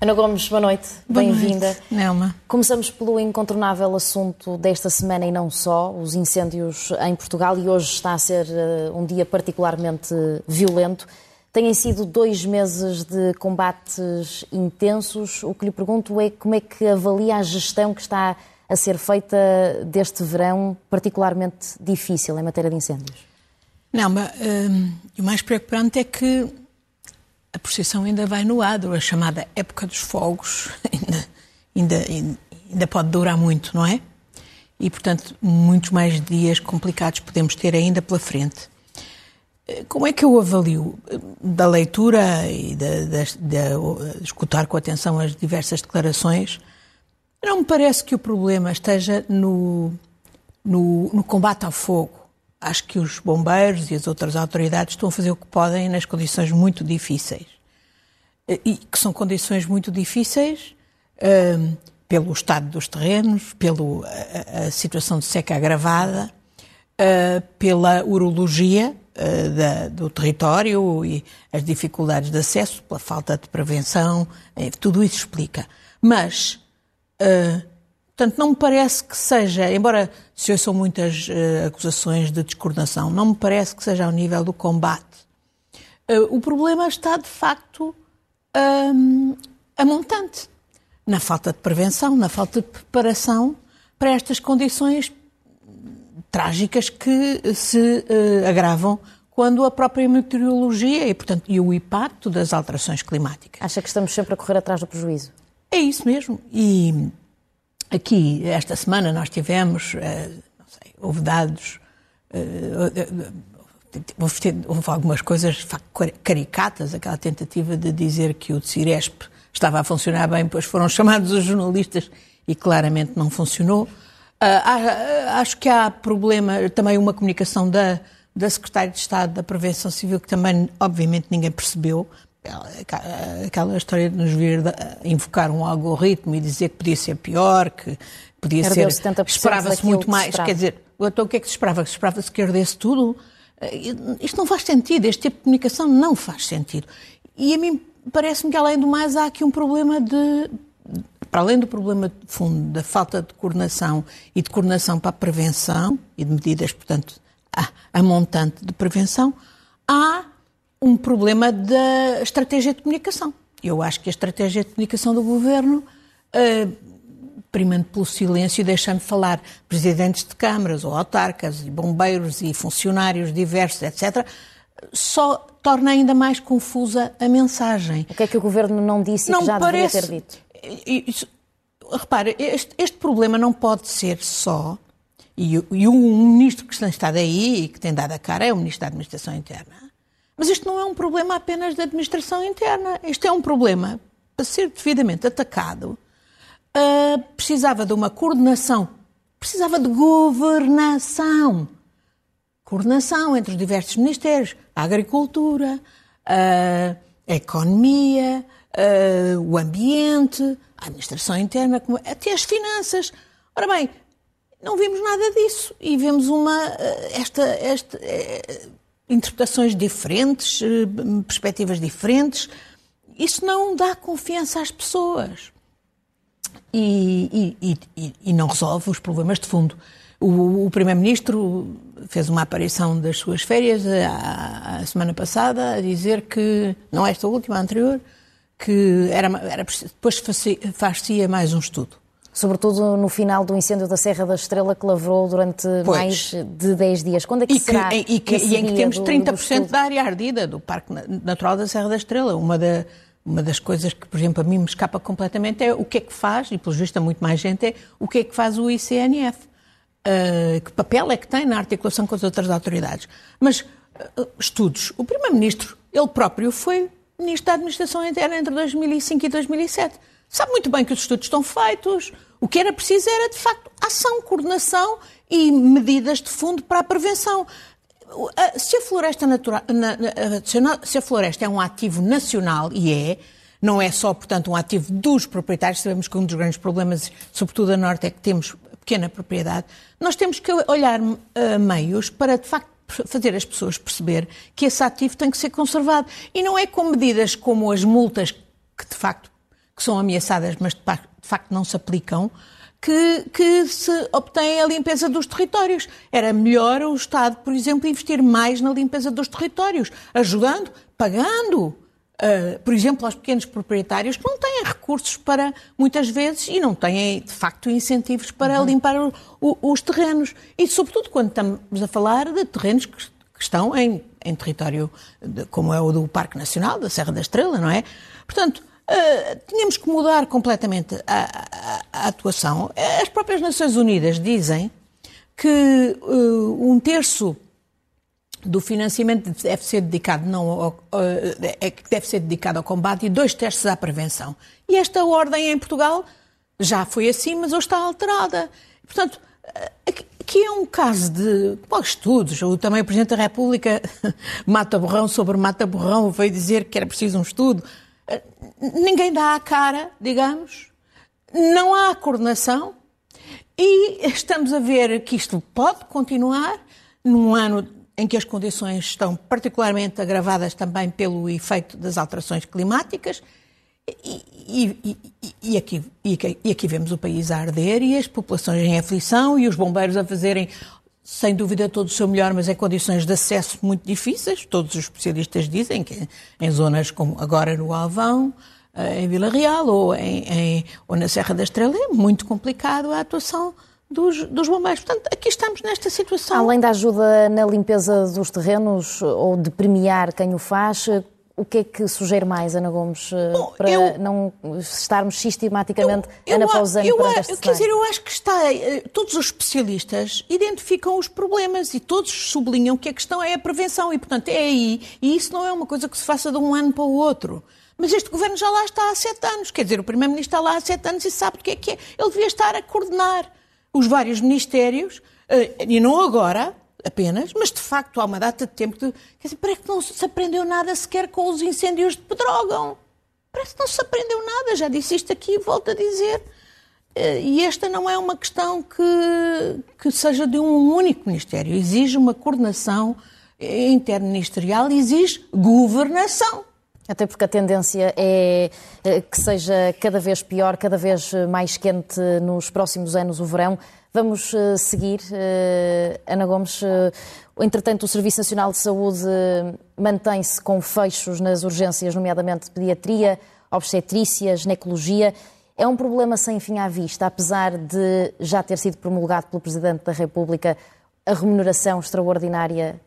Ana Gomes, boa noite. Bem-vinda. Nelma. Começamos pelo incontornável assunto desta semana e não só, os incêndios em Portugal, e hoje está a ser uh, um dia particularmente violento. Têm sido dois meses de combates intensos. O que lhe pergunto é como é que avalia a gestão que está a ser feita deste verão particularmente difícil em matéria de incêndios? Nelma, uh, o mais preocupante é que a procissão ainda vai no adro, a chamada época dos fogos ainda, ainda, ainda pode durar muito, não é? E, portanto, muitos mais dias complicados podemos ter ainda pela frente. Como é que eu avalio da leitura e de, de, de, de, escutar com atenção as diversas declarações? Não me parece que o problema esteja no, no, no combate ao fogo. Acho que os bombeiros e as outras autoridades estão a fazer o que podem nas condições muito difíceis. E que são condições muito difíceis uh, pelo estado dos terrenos, pela a, situação de seca agravada, uh, pela urologia uh, da, do território e as dificuldades de acesso, pela falta de prevenção, tudo isso explica. Mas Portanto, não me parece que seja, embora se ouçam muitas uh, acusações de descoordenação, não me parece que seja ao nível do combate. Uh, o problema está, de facto, um, a montante. Na falta de prevenção, na falta de preparação para estas condições trágicas que se uh, agravam quando a própria meteorologia e, portanto, e o impacto das alterações climáticas. Acha que estamos sempre a correr atrás do prejuízo? É isso mesmo. E Aqui, esta semana, nós tivemos, eh, não sei, houve dados, eh, houve algumas coisas caricatas, aquela tentativa de dizer que o Ciresp estava a funcionar bem, pois foram chamados os jornalistas e claramente não funcionou. Ah, acho que há problema, também uma comunicação da, da Secretária de Estado da Prevenção Civil que também, obviamente, ninguém percebeu, aquela história de nos vir invocar um algoritmo e dizer que podia ser pior, que podia ser. Esperava-se muito mais. Quer dizer, então o que é que se esperava? Se esperava-se que ardesse tudo? Eh, isto não faz sentido, este tipo de comunicação não faz sentido. E a mim parece-me que, além do mais, há aqui um problema de. Para além do problema de fundo da falta de coordenação e de coordenação para a prevenção e de medidas, portanto, a, a montante de prevenção, há um problema da estratégia de comunicação. Eu acho que a estratégia de comunicação do governo, uh, primando pelo silêncio e deixando falar presidentes de câmaras ou autarcas e bombeiros e funcionários diversos, etc., só torna ainda mais confusa a mensagem. O que é que o governo não disse e não que já parece... deveria ter dito? Isso, repare, este, este, problema não pode ser só, e, e um ministro que estado aí e que tem dado a cara é o ministro da Administração Interna mas isto não é um problema apenas da administração interna. Isto é um problema, para ser devidamente atacado, uh, precisava de uma coordenação, precisava de governação. Coordenação entre os diversos ministérios, a agricultura, uh, a economia, uh, o ambiente, a administração interna, até as finanças. Ora bem, não vimos nada disso e vemos uma esta, esta eh, interpretações diferentes, eh, perspectivas diferentes. Isso não dá confiança às pessoas. E, e, e, e não resolve os problemas de fundo. O, o Primeiro-Ministro fez uma aparição das suas férias a, a, semana passada a dizer que, não esta última, a anterior, que era, era depois fazia mais um estudo sobretudo no final do incêndio da Serra da Estrela que lavrou durante pois. mais de 10 dias. Quando é que, e será? Que, e, que, e em que temos 30% do da área ardida do Parque Natural da Serra da Estrela. Uma, da, uma das coisas que, por exemplo, a mim me escapa completamente é o que é que faz, e pelo visto a muito mais gente, é o que é que faz o ICNF. Uh, que papel é que tem na articulação com as outras autoridades. Mas, uh, estudos. O Primeiro-Ministro, ele próprio, foi Ministro da Administração Interna entre 2005 e 2007. Sabe muito bem que os estudos estão feitos, o que era preciso era, de facto, ação, coordenação e medidas de fundo para a prevenção. Se a floresta, natural, se a floresta é um ativo nacional, e é, não é só, portanto, um ativo dos proprietários, sabemos que um dos grandes problemas, sobretudo a norte, é que temos pequena propriedade, nós temos que olhar uh, meios para, de facto, fazer as pessoas perceber que esse ativo tem que ser conservado. E não é com medidas como as multas que, de facto, que são ameaçadas, mas de facto não se aplicam, que, que, se obtém a limpeza dos territórios. Era melhor o Estado, por exemplo, investir mais na limpeza dos territórios, ajudando, pagando Uh, por exemplo, aos pequenos proprietários que não têm recursos para, muitas vezes, e não têm, de facto, incentivos para uhum. limpar o, o, os terrenos. E, sobretudo, quando estamos a falar de terrenos que, que estão em, em território, de, como é o do Parque Nacional, da Serra da Estrela, não é? Portanto, uh, tínhamos que mudar completamente a, a, a, atuação. As próprias Nações Unidas dizem que uh, um terço do financiamento deve ser dedicado não ao, é deve ser dedicado ao combate e dois terços à prevenção. E esta ordem em Portugal já foi assim, mas hoje está alterada. Portanto, aqui é um caso de estudos. O, também o Presidente da República, Mata Borrão, sobre Mata Borrão, veio dizer que era preciso um estudo. Ninguém dá a cara, digamos. Não há coordenação. E estamos a ver que isto pode continuar num ano em que as condições estão particularmente agravadas também pelo efeito das alterações climáticas. E, e, e, aqui, e, aqui, vemos o país a arder e as populações em aflição e os bombeiros a fazerem, sem dúvida, todo o seu melhor, mas em condições de acesso muito difíceis. Todos os especialistas dizem que em zonas como agora no Alvão, eh, em Vila Real ou, em, em, ou na Serra da Estrela, é muito complicado a atuação dos, dos bombeiros. Portanto, aqui estamos nesta situação. Além da ajuda na limpeza dos terrenos ou de premiar quem o faz, o que é que sugere mais, Ana Gomes, Bom, para eu, não estarmos sistematicamente eu, ano após ano perante este Quer dizer, eu acho que está, eh, todos os especialistas identificam os problemas e todos sublinham que a questão é a prevenção e, portanto, é aí. E isso não é uma coisa que se faça de um ano para o outro. Mas este governo já lá está há sete anos. Quer dizer, o Primeiro-Ministro está lá há sete anos e sabe o que é que é. Ele devia estar a coordenar os vários ministérios, eh, e não agora apenas, mas de facto há uma data de tempo de. Quer dizer, parece que não se aprendeu nada sequer com os incêndios de Pedrógão. Parece que não se aprendeu nada, já disse isto aqui e volto a dizer. Eh, e esta não é uma questão que, que seja de um único ministério. Exige uma coordenação interministerial, exige governação. Até porque a tendência é eh, que seja cada vez pior, cada vez mais quente nos próximos anos o verão. Vamos eh, seguir, eh, Ana Gomes. Entretanto, o Serviço Nacional de Saúde mantém-se com fechos nas urgências, nomeadamente pediatria, obstetrícia, ginecologia. É um problema sem fim à vista, apesar de já ter sido promulgado pelo Presidente da República a remuneração extraordinária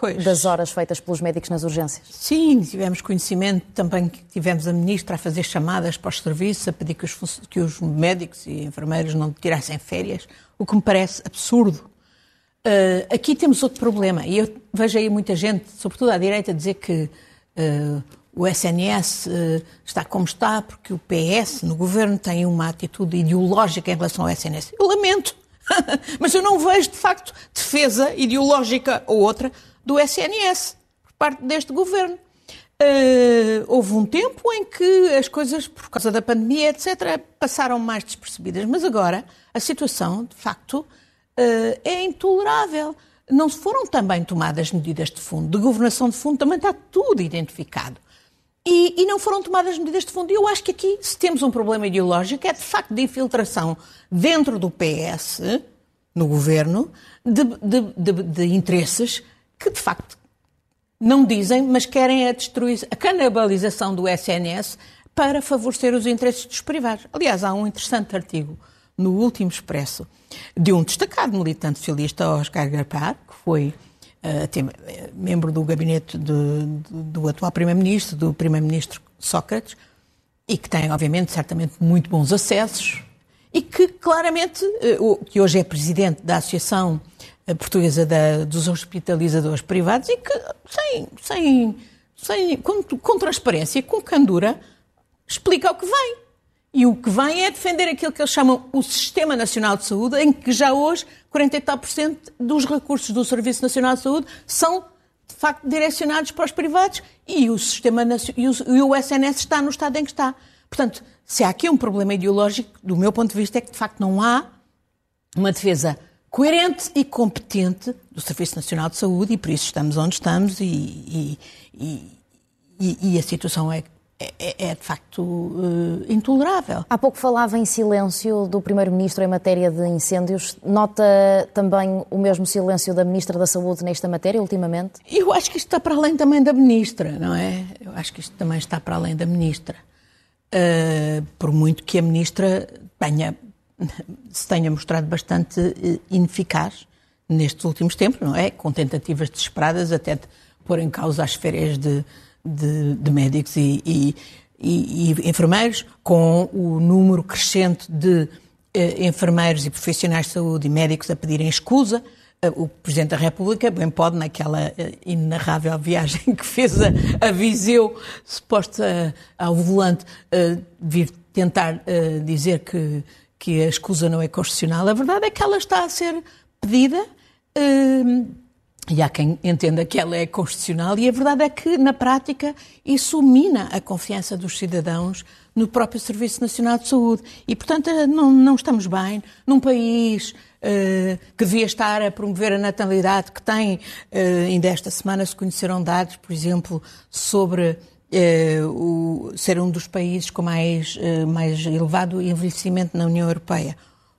Pois. das horas feitas pelos médicos nas urgências. Sim, tivemos conhecimento também que tivemos a ministra a fazer chamadas para os serviços, a pedir que os, que os médicos e enfermeiros não tirassem férias, o que me parece absurdo. Uh, aqui temos outro problema, e eu vejo aí muita gente, sobretudo à direita, dizer que uh, o SNS uh, eh, está como está porque o PS no governo tem uma atitude ideológica em relação ao SNS. Eu lamento, mas eu não vejo, de facto, defesa ideológica ou outra do SNS, por parte deste governo. Uh, houve um tempo em que as coisas, por causa da pandemia, etc., passaram mais despercebidas, mas agora a situação, de facto, uh, é intolerável. Não foram também tomadas medidas de fundo. De governação de fundo também está tudo identificado. E, e, não foram tomadas medidas de fundo. E eu acho que aqui, se temos um problema ideológico, é de facto de infiltração dentro do PS, no governo, de, de, de, de interesses que de facto não dizem, mas querem a, a canibalização do SNS para favorecer os interesses dos privados. Aliás, há um interessante artigo no último Expresso de um destacado militante socialista, Oscar Garpar, que foi uh, membro do gabinete de, de, do atual Primeiro-Ministro, do Primeiro-Ministro Sócrates, e que tem, obviamente, certamente muito bons acessos, e que claramente, uh, que hoje é presidente da Associação portuguesa da, dos hospitalizadores privados e que, sem, sem, sem, com, com transparência, com candura, explica o que vem. E o que vem é defender aquilo que eles chamam o Sistema Nacional de Saúde, em que já hoje 40 e tal por cento dos recursos do Serviço Nacional de Saúde são, de facto, direcionados para os privados e o, sistema, e o, e o SNS está no estado em que está. Portanto, se há aqui um problema ideológico, do meu ponto de vista, é que, de facto, não há uma defesa coerente e competente do Serviço Nacional de Saúde e por isso estamos onde estamos e, e, e, e a situação é é, é, de facto uh, intolerável. Há pouco falava em silêncio do Primeiro-Ministro em matéria de incêndios. Nota também o mesmo silêncio da Ministra da Saúde nesta matéria, ultimamente? Eu acho que isto está para além também da Ministra, não é? Eu acho que isto também está para além da Ministra. Uh, por muito que a Ministra tenha, se tenha mostrado bastante uh, ineficaz nestes últimos tempos, não é? Com tentativas desesperadas até de pôr em causa as férias de de, de médicos e, e, e, e, enfermeiros, com o número crescente de eh, enfermeiros e profissionais de saúde e médicos a pedirem escusa. Eh, o Presidente da República bem pode, naquela eh, inenarrável viagem que fez a, a Viseu, suposta ao volante, eh, vir tentar eh, dizer que, que a escusa não é constitucional. A verdade é que ela está a ser pedida eh, e há quem entenda que ela é constitucional, e a verdade é que, na prática, isso mina a confiança dos cidadãos no próprio Serviço Nacional de Saúde. E, portanto, não, não estamos bem num país uh, que devia estar a promover a natalidade, que tem, uh, ainda esta semana se conheceram dados, por exemplo, sobre o, ser um dos países com mais, mais elevado envelhecimento na União Europeia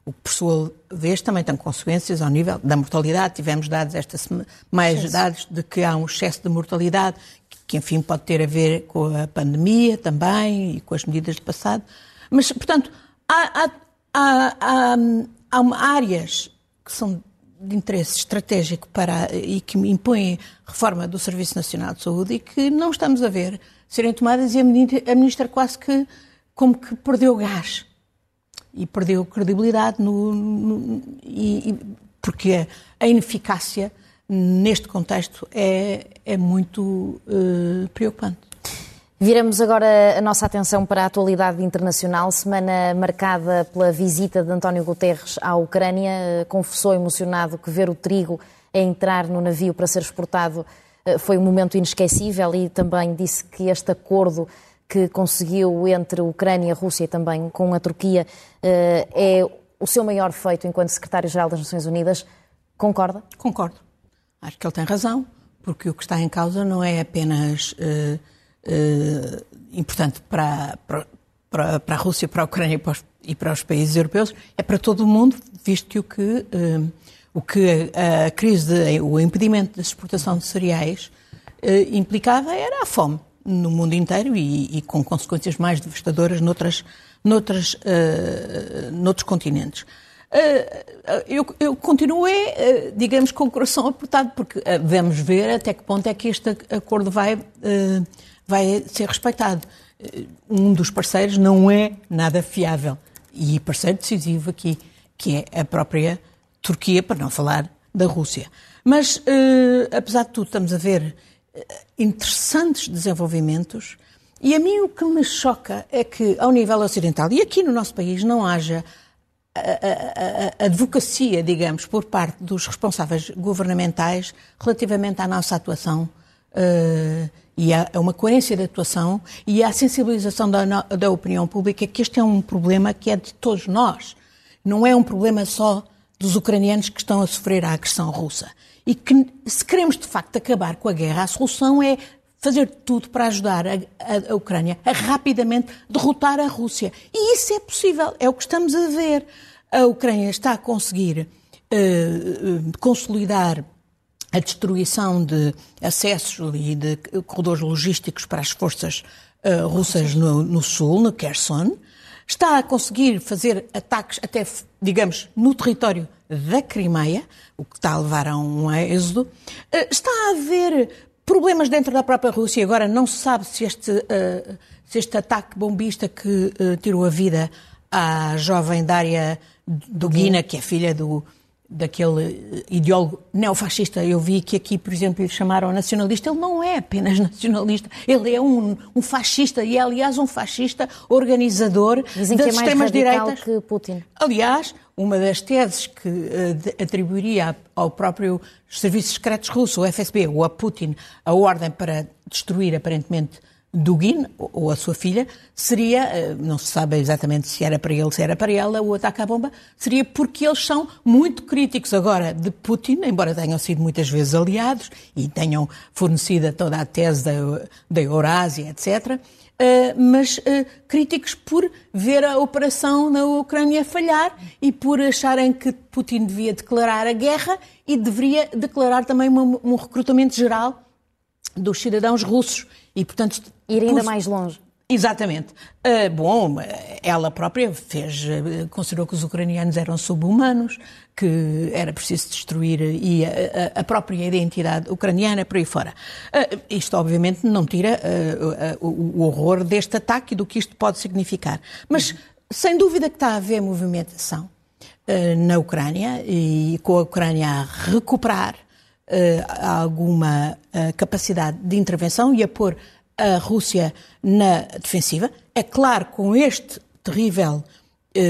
o que, por sua vez, também tem consequências ao nível da mortalidade. Tivemos dados esta semana, mais dados de que há um excesso de mortalidade, que, enfim, pode ter a ver com a pandemia também e com as medidas de passado. Mas, portanto, há, há, há, há áreas que são de interesse estratégico para, e que impõem reforma do Serviço Nacional de Saúde e que não estamos a ver serem tomadas e a ministra, a ministra quase que como que perdeu gás e perdeu credibilidade no, no, e, e, porque a ineficácia neste contexto é, é muito uh, preocupante. Viramos agora a nossa atenção para a atualidade internacional. Semana marcada pela visita de António Guterres à Ucrânia. Confessou emocionado que ver o trigo a entrar no navio para ser exportado eh, foi um momento inesquecível e também disse que este acordo que conseguiu entre a Ucrânia, a Rússia e também com a Turquia eh, é o seu maior feito enquanto secretário-geral das Nações Unidas. Concorda? Concordo. Acho que ele tem razão, porque o que está em causa não é apenas uh, importante para, para, para, a Rússia, para a Ucrânia e para, os, e para, os, países europeus, é para todo o mundo, visto que o que, o que a, crise, o impedimento da exportação de cereais implicava era a fome no mundo inteiro e, e com consequências mais devastadoras noutras, noutras, uh, noutros continentes. Uh, eu, eu continuo, digamos, com o coração apertado, porque vamos ver até que ponto é que este acordo vai, vai ser respeitado. Um dos parceiros não é nada fiável e parceiro decisivo aqui, que é a própria Turquia, para não falar da Rússia. Mas, apesar de tudo, estamos a ver interessantes desenvolvimentos. E a mim o que me choca é que, ao nível ocidental, e aqui no nosso país, não haja a, a, a, advocacia, digamos, por parte dos responsáveis governamentais relativamente à nossa atuação uh, e a, a, uma coerência de atuação e à sensibilização da, da opinião pública que este é um problema que é de todos nós. Não é um problema só dos ucranianos que estão a sofrer a agressão russa e que, se queremos de facto acabar com a guerra, a solução é fazer tudo para ajudar a, a, a, Ucrânia a rapidamente derrotar a Rússia. E isso é possível, é o que estamos a ver. A Ucrânia está a conseguir uh, consolidar a destruição de acessos e de corredores logísticos para as forças uh, russas no, no, sul, no Kherson. Está a conseguir fazer ataques até, digamos, no território da Crimeia, o que está a levar a um êxodo. Eh, está a haver problemas dentro da própria Rússia. Agora não se sabe se este, uh, se este ataque bombista que uh, tirou a vida à jovem Dária Dugina, que é filha do, daquele ideólogo neofascista. Eu vi que aqui, por exemplo, lhe chamaram nacionalista. Ele não é apenas nacionalista, ele é um, um fascista e é, aliás, um fascista organizador Dizem das é extremas direitas. que Putin. Aliás, uma das teses que uh, atribuiria ao próprio Serviço Secretos Russo, o FSB, ou a Putin, a ordem para destruir, aparentemente, Dugin, ou a sua filha, seria, eh, não se sabe exatamente se era para ele, se era para ela, o ataque à bomba, seria porque eles são muito críticos agora de Putin, embora tenham sido muitas vezes aliados e tenham fornecido toda a tese da, da Eurásia, etc., Uh, mas uh, críticos por ver a operação na Ucrânia falhar e por acharem que Putin devia declarar a guerra e deveria declarar também um recrutamento geral dos cidadãos russos. E, portanto, ir ainda por... mais longe. Exatamente. Uh, bom, ela própria fez, considerou que os ucranianos eram subhumanos, que era preciso destruir e a, a própria identidade ucraniana por aí fora. Uh, isto, obviamente, não tira uh, o, o horror deste ataque e do que isto pode significar. Mas, sem dúvida que está a haver movimentação na Ucrânia e com a Ucrânia a recuperar alguma capacidade de intervenção e a pôr a Rússia na defensiva. É claro, com este terrível. Uh,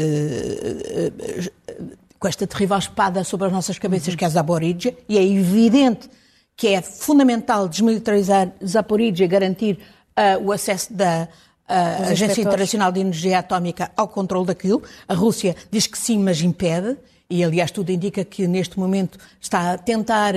uh, uh, com esta terrível espada sobre as nossas cabeças, uhum. que é a Zaporizhia, e é evidente que é fundamental desmilitarizar Zaporizhia e garantir o acesso da Agência Internacional de Energia Atómica ao controle daquilo. A Rússia diz que sim, mas impede. E, aliás, tudo indica que neste momento está a tentar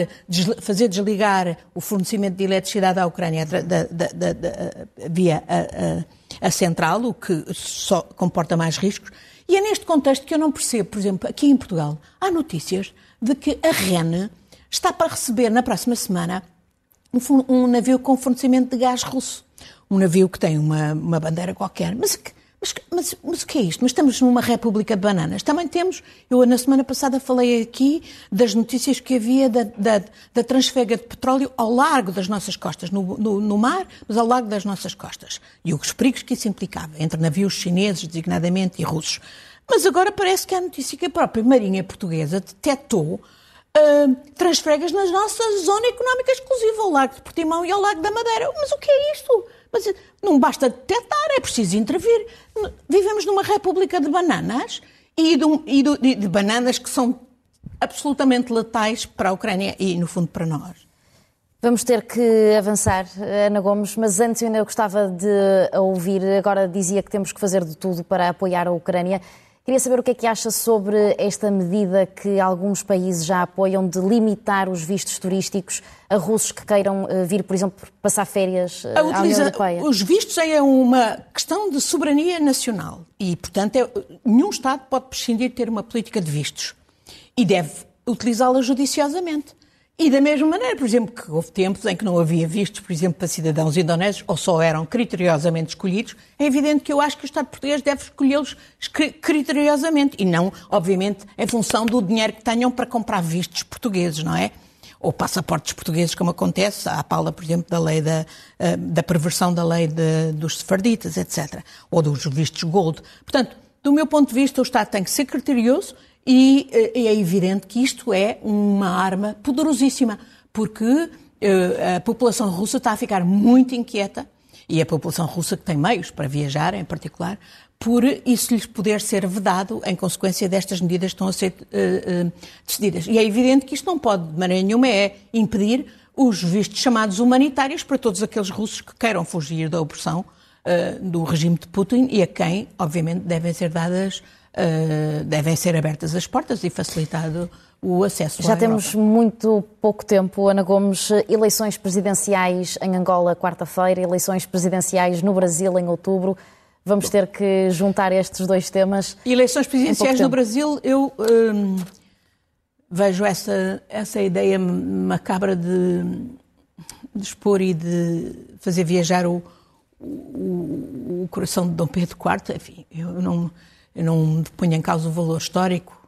fazer desligar o fornecimento de eletricidade à Ucrânia da, da, da, via a, a, a, central, o que só comporta mais riscos. E é neste contexto que eu não percebo, por exemplo, aqui em Portugal, há notícias de que a REN está para receber na próxima semana um, um navio com fornecimento de gás russo. Um navio que tem uma, uma bandeira qualquer. Mas que mas, mas, mas o que é isto? Mas estamos numa república de bananas. Também temos, eu na semana passada falei aqui das notícias que havia da, da, da transfega de petróleo ao largo das nossas costas, no, no, no, mar, mas ao largo das nossas costas. E os perigos que isso implicava, entre navios chineses, designadamente, e russos. Mas agora parece que há notícia que a própria Marinha Portuguesa detectou uh, transfregas na nossa zona económica exclusiva, ao Largo de Portimão e ao Lago da Madeira. Mas o que é isto? Mas não basta detectar, é preciso intervir. Vivemos numa república de bananas e de, e de, de bananas que são absolutamente letais para a Ucrânia e, no fundo, para nós. Vamos ter que avançar, Ana Gomes, mas antes eu ainda gostava de ouvir, agora dizia que temos que fazer de tudo para apoiar a Ucrânia. Queria saber o que é que acha sobre esta medida que alguns países já apoiam de limitar os vistos turísticos a russos que queiram eh, vir, por exemplo, passar férias eh, à União Europeia. Os vistos é uma questão de soberania nacional e, portanto, é, nenhum Estado pode prescindir de ter uma política de vistos e deve utilizá-la judiciosamente. E da mesma maneira, por exemplo, que houve tempos em que não havia vistos, por exemplo, para cidadãos indonésios, ou só eram criteriosamente escolhidos, é evidente que eu acho que o Estado português deve escolhê-los criteriosamente e não, obviamente, em função do dinheiro que tenham para comprar vistos portugueses, não é? Ou passaportes portugueses, como acontece à pala, por exemplo, da lei da, eh, da perversão da lei de, dos sefarditas, etc. Ou dos vistos gold. Portanto, do meu ponto de vista, o Estado tem que ser criterioso e eh, é evidente que isto é uma arma poderosíssima, porque eh, a população russa está a ficar muito inquieta, e a população russa que tem meios para viajar, em particular, por isso lhes poder ser vedado em consequência destas medidas que estão a ser uh, uh, decididas. E é evidente que isto não pode, de maneira nenhuma, é impedir os vistos chamados humanitários para todos aqueles russos que queiram fugir da opressão uh, do regime de Putin e a quem, obviamente, devem ser dadas uh, devem ser abertas as portas e facilitado o acesso Já temos muito pouco tempo, Ana Gomes. Eleições presidenciais em Angola quarta-feira, eleições presidenciais no Brasil em outubro. Vamos ter que juntar estes dois temas. Eleições presidenciais no Brasil, eu hum, vejo essa, essa ideia macabra de, de expor e de fazer viajar o, o, o coração de Dom Pedro IV. Enfim, eu não eu não ponho em causa o valor histórico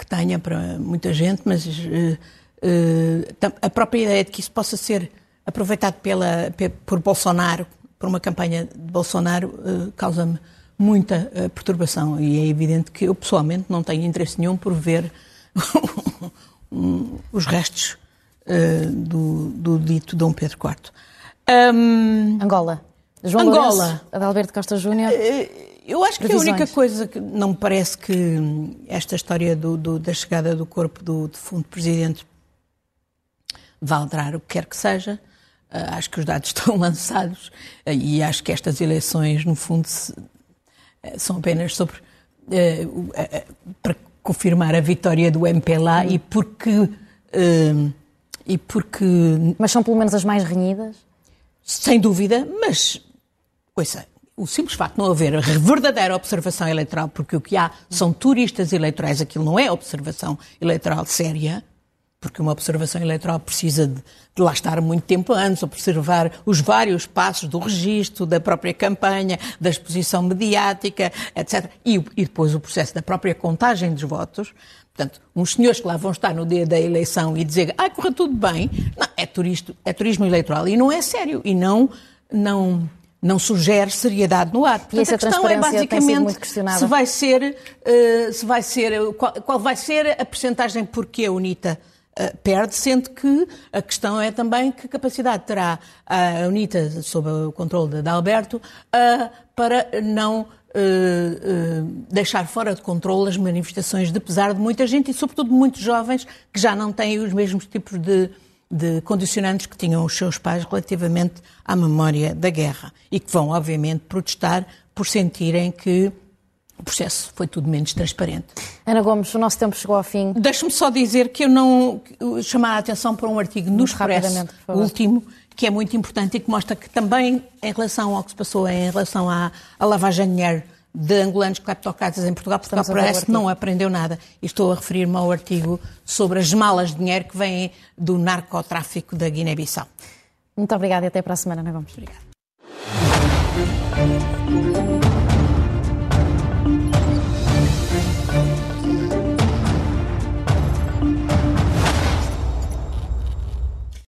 que tenha para muita gente, mas uh, uh, a própria ideia de que isso possa ser aproveitado pela, por Bolsonaro, por uma campanha de Bolsonaro, uh, causa-me muita perturbação. E é evidente que eu, pessoalmente, não tenho interesse nenhum por ver os restos do, do, dito Dom Pedro IV. Um, Angola. João Angola. Lourenço, Adalberto Costa Júnior. Eu acho que a única coisa que não me parece que esta história do, do, da chegada do corpo do defunto presidente vai alterar o que quer que seja. acho que os dados estão lançados e acho que estas eleições, no fundo, são apenas sobre para confirmar a vitória do MPLA e porque e porque mas são pelo menos as mais renhidas sem dúvida mas ouça, o simples facto de não haver verdadeira observação eleitoral, porque o que há são turistas eleitorais, aquilo não é observação eleitoral séria, porque uma observação eleitoral precisa de, de, lá estar muito tempo antes, observar os vários passos do registro, da própria campanha, da exposição mediática, etc. E, e depois o processo da própria contagem dos votos. Portanto, uns senhores que lá vão estar no dia da eleição e dizer, ah, corre tudo bem, não, é, turista, é turismo eleitoral e não é sério. E não, não, não sugere seriedade no ato. Portanto, a questão é basicamente se vai ser, uh, se vai ser qual, qual, vai ser a percentagem porque a UNITA uh, perde, sendo que a questão é também que capacidade terá a UNITA, sob o controle de Alberto, uh, para não deixar fora de controle as manifestações de pesar de muita gente e, sobretudo, de muitos jovens que já não têm os mesmos tipos de de condicionantes que tinham os seus pais relativamente à memória da guerra e que vão, obviamente, protestar por sentirem que o processo foi tudo menos transparente. Ana Gomes, o nosso tempo chegou ao fim. Deixe-me só dizer que eu não chamar a atenção para um artigo no Expresso, último, que é muito importante e que mostra que também, em relação ao que se passou em relação à, à lavagem de dinheiro de angolanos cleptocratas em Portugal, Portugal parece que não aprendeu nada. E estou a referir-me ao artigo sobre as malas de dinheiro que vêm do narcotráfico da Guiné-Bissau. Muito obrigada e até para a semana, Ana Gomes. Obrigada.